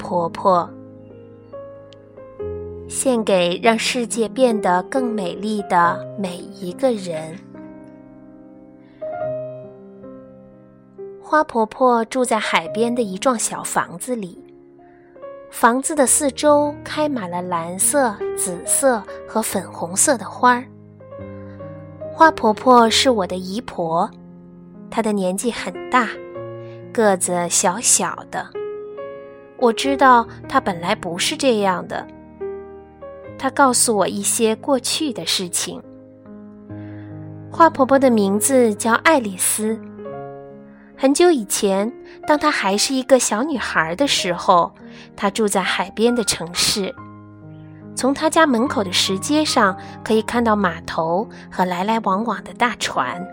婆婆，献给让世界变得更美丽的每一个人。花婆婆住在海边的一幢小房子里，房子的四周开满了蓝色、紫色和粉红色的花儿。花婆婆是我的姨婆，她的年纪很大，个子小小的。我知道他本来不是这样的。他告诉我一些过去的事情。花婆婆的名字叫爱丽丝。很久以前，当她还是一个小女孩的时候，她住在海边的城市。从她家门口的石阶上，可以看到码头和来来往往的大船。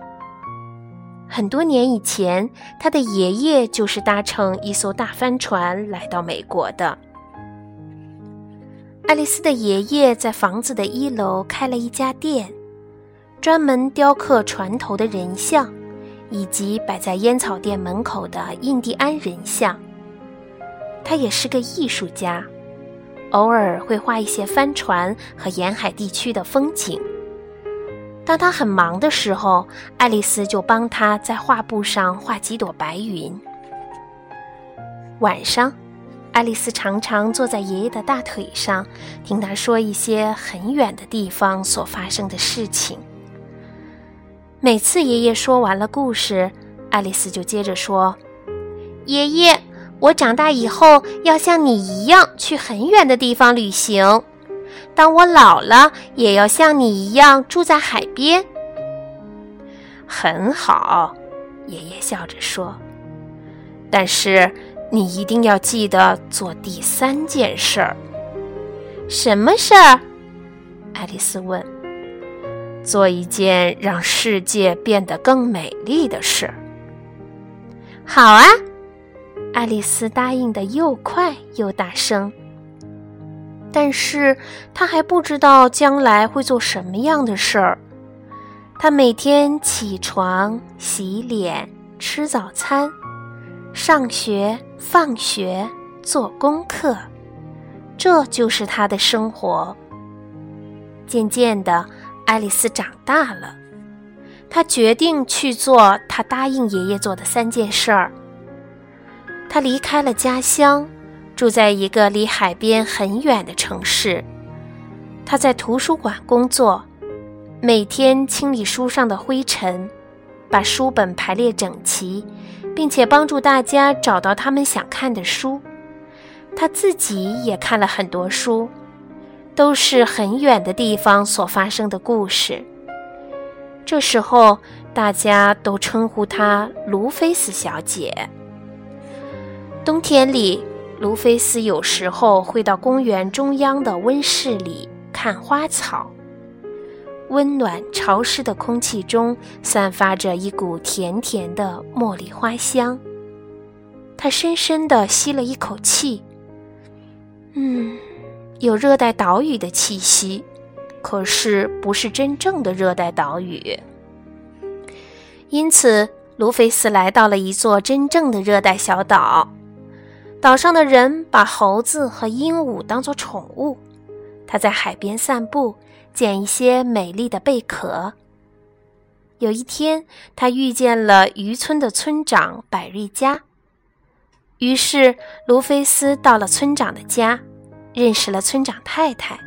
很多年以前，他的爷爷就是搭乘一艘大帆船来到美国的。爱丽丝的爷爷在房子的一楼开了一家店，专门雕刻船头的人像，以及摆在烟草店门口的印第安人像。他也是个艺术家，偶尔会画一些帆船和沿海地区的风景。当他很忙的时候，爱丽丝就帮他在画布上画几朵白云。晚上，爱丽丝常常坐在爷爷的大腿上，听他说一些很远的地方所发生的事情。每次爷爷说完了故事，爱丽丝就接着说：“爷爷，我长大以后要像你一样去很远的地方旅行。”当我老了，也要像你一样住在海边。很好，爷爷笑着说。但是你一定要记得做第三件事儿。什么事儿？爱丽丝问。做一件让世界变得更美丽的事。好啊，爱丽丝答应的又快又大声。但是他还不知道将来会做什么样的事儿。他每天起床、洗脸、吃早餐、上学、放学、做功课，这就是他的生活。渐渐的，爱丽丝长大了，她决定去做她答应爷爷做的三件事儿。她离开了家乡。住在一个离海边很远的城市，他在图书馆工作，每天清理书上的灰尘，把书本排列整齐，并且帮助大家找到他们想看的书。他自己也看了很多书，都是很远的地方所发生的故事。这时候，大家都称呼她卢菲斯小姐。冬天里。卢菲斯有时候会到公园中央的温室里看花草。温暖潮湿的空气中散发着一股甜甜的茉莉花香。他深深地吸了一口气，嗯，有热带岛屿的气息，可是不是真正的热带岛屿。因此，卢菲斯来到了一座真正的热带小岛。岛上的人把猴子和鹦鹉当作宠物。他在海边散步，捡一些美丽的贝壳。有一天，他遇见了渔村的村长百瑞佳。于是，卢菲斯到了村长的家，认识了村长太太。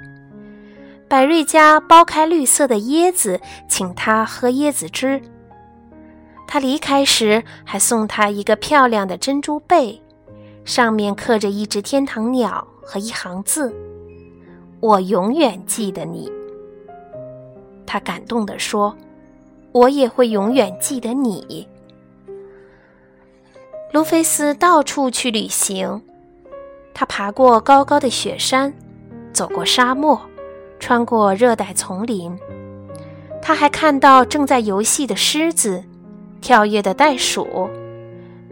百瑞佳剥开绿色的椰子，请他喝椰子汁。他离开时，还送他一个漂亮的珍珠贝。上面刻着一只天堂鸟和一行字：“我永远记得你。”他感动地说：“我也会永远记得你。”卢菲斯到处去旅行，他爬过高高的雪山，走过沙漠，穿过热带丛林。他还看到正在游戏的狮子，跳跃的袋鼠。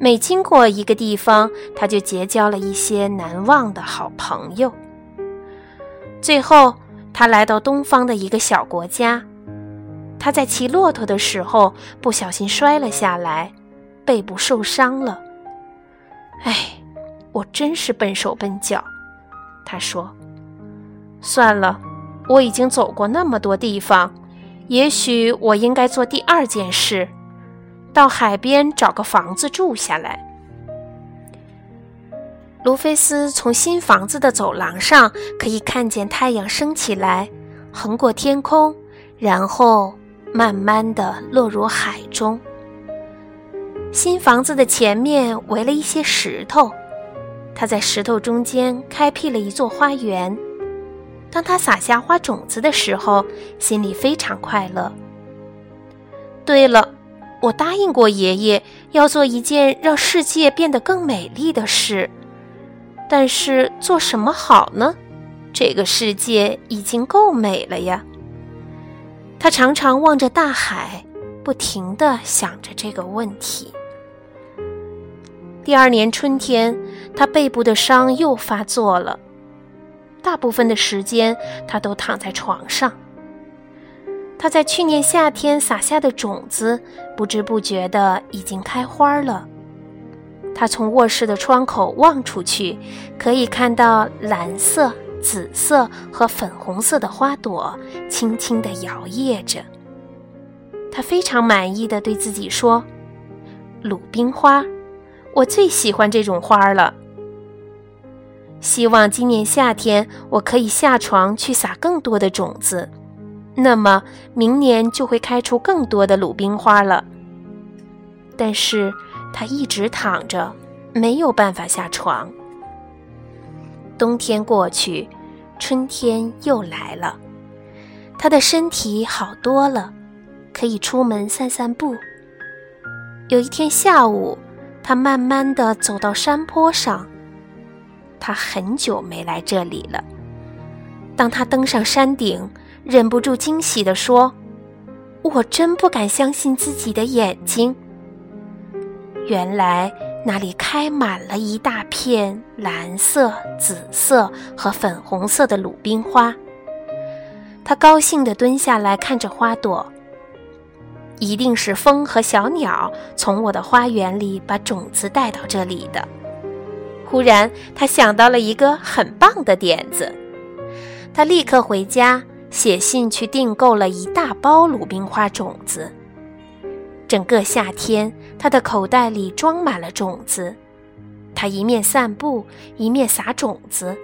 每经过一个地方，他就结交了一些难忘的好朋友。最后，他来到东方的一个小国家。他在骑骆驼的时候不小心摔了下来，背部受伤了。哎，我真是笨手笨脚。他说：“算了，我已经走过那么多地方，也许我应该做第二件事，到海边找个房子住下来。”卢菲斯从新房子的走廊上可以看见太阳升起来，横过天空，然后慢慢地落入海中。新房子的前面围了一些石头，他在石头中间开辟了一座花园。当他撒下花种子的时候，心里非常快乐。对了，我答应过爷爷要做一件让世界变得更美丽的事。但是做什么好呢？这个世界已经够美了呀。他常常望着大海，不停地想着这个问题。第二年春天，他背部的伤又发作了，大部分的时间他都躺在床上。他在去年夏天撒下的种子，不知不觉的已经开花了。他从卧室的窗口望出去，可以看到蓝色、紫色和粉红色的花朵轻轻地摇曳着。他非常满意的对自己说：“鲁冰花，我最喜欢这种花了。希望今年夏天我可以下床去撒更多的种子，那么明年就会开出更多的鲁冰花了。”但是。他一直躺着，没有办法下床。冬天过去，春天又来了，他的身体好多了，可以出门散散步。有一天下午，他慢慢的走到山坡上。他很久没来这里了。当他登上山顶，忍不住惊喜地说：“我真不敢相信自己的眼睛。”原来那里开满了一大片蓝色、紫色和粉红色的鲁冰花。他高兴地蹲下来看着花朵。一定是风和小鸟从我的花园里把种子带到这里的。忽然，他想到了一个很棒的点子。他立刻回家写信去订购了一大包鲁冰花种子。整个夏天，他的口袋里装满了种子。他一面散步，一面撒种子。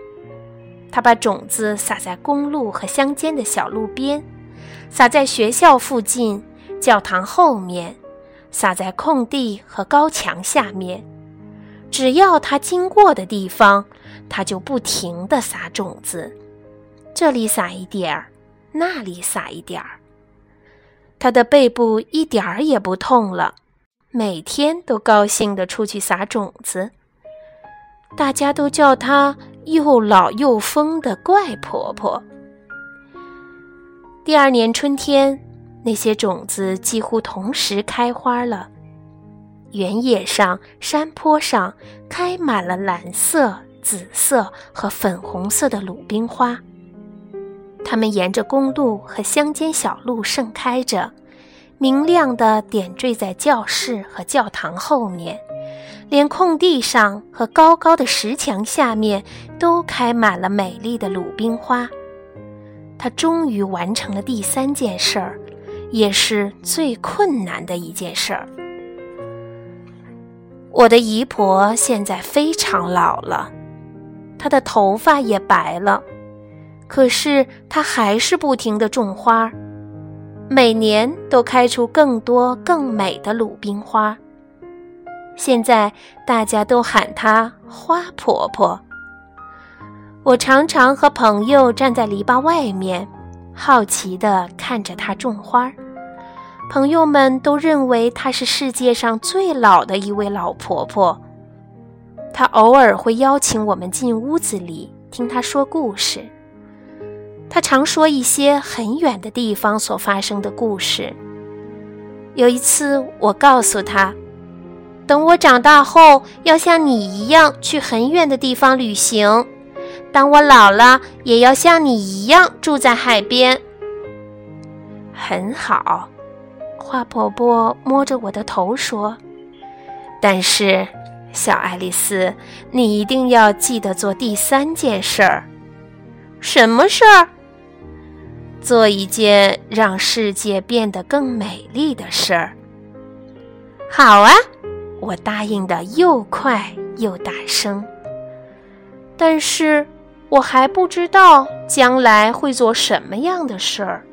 他把种子撒在公路和乡间的小路边，撒在学校附近、教堂后面，撒在空地和高墙下面。只要他经过的地方，他就不停地撒种子，这里撒一点儿，那里撒一点儿。他的背部一点儿也不痛了，每天都高兴地出去撒种子。大家都叫她又老又疯的怪婆婆。第二年春天，那些种子几乎同时开花了，原野上、山坡上开满了蓝色、紫色和粉红色的鲁冰花。它们沿着公路和乡间小路盛开着，明亮的点缀在教室和教堂后面，连空地上和高高的石墙下面都开满了美丽的鲁冰花。他终于完成了第三件事儿，也是最困难的一件事儿。我的姨婆现在非常老了，她的头发也白了。可是他还是不停地种花，每年都开出更多更美的鲁冰花。现在大家都喊她花婆婆。我常常和朋友站在篱笆外面，好奇地看着她种花。朋友们都认为她是世界上最老的一位老婆婆。她偶尔会邀请我们进屋子里听她说故事。他常说一些很远的地方所发生的故事。有一次，我告诉他，等我长大后要像你一样去很远的地方旅行；当我老了，也要像你一样住在海边。很好，花婆婆摸着我的头说：“但是，小爱丽丝，你一定要记得做第三件事儿。什么事儿？做一件让世界变得更美丽的事儿。好啊，我答应的又快又大声。但是我还不知道将来会做什么样的事儿。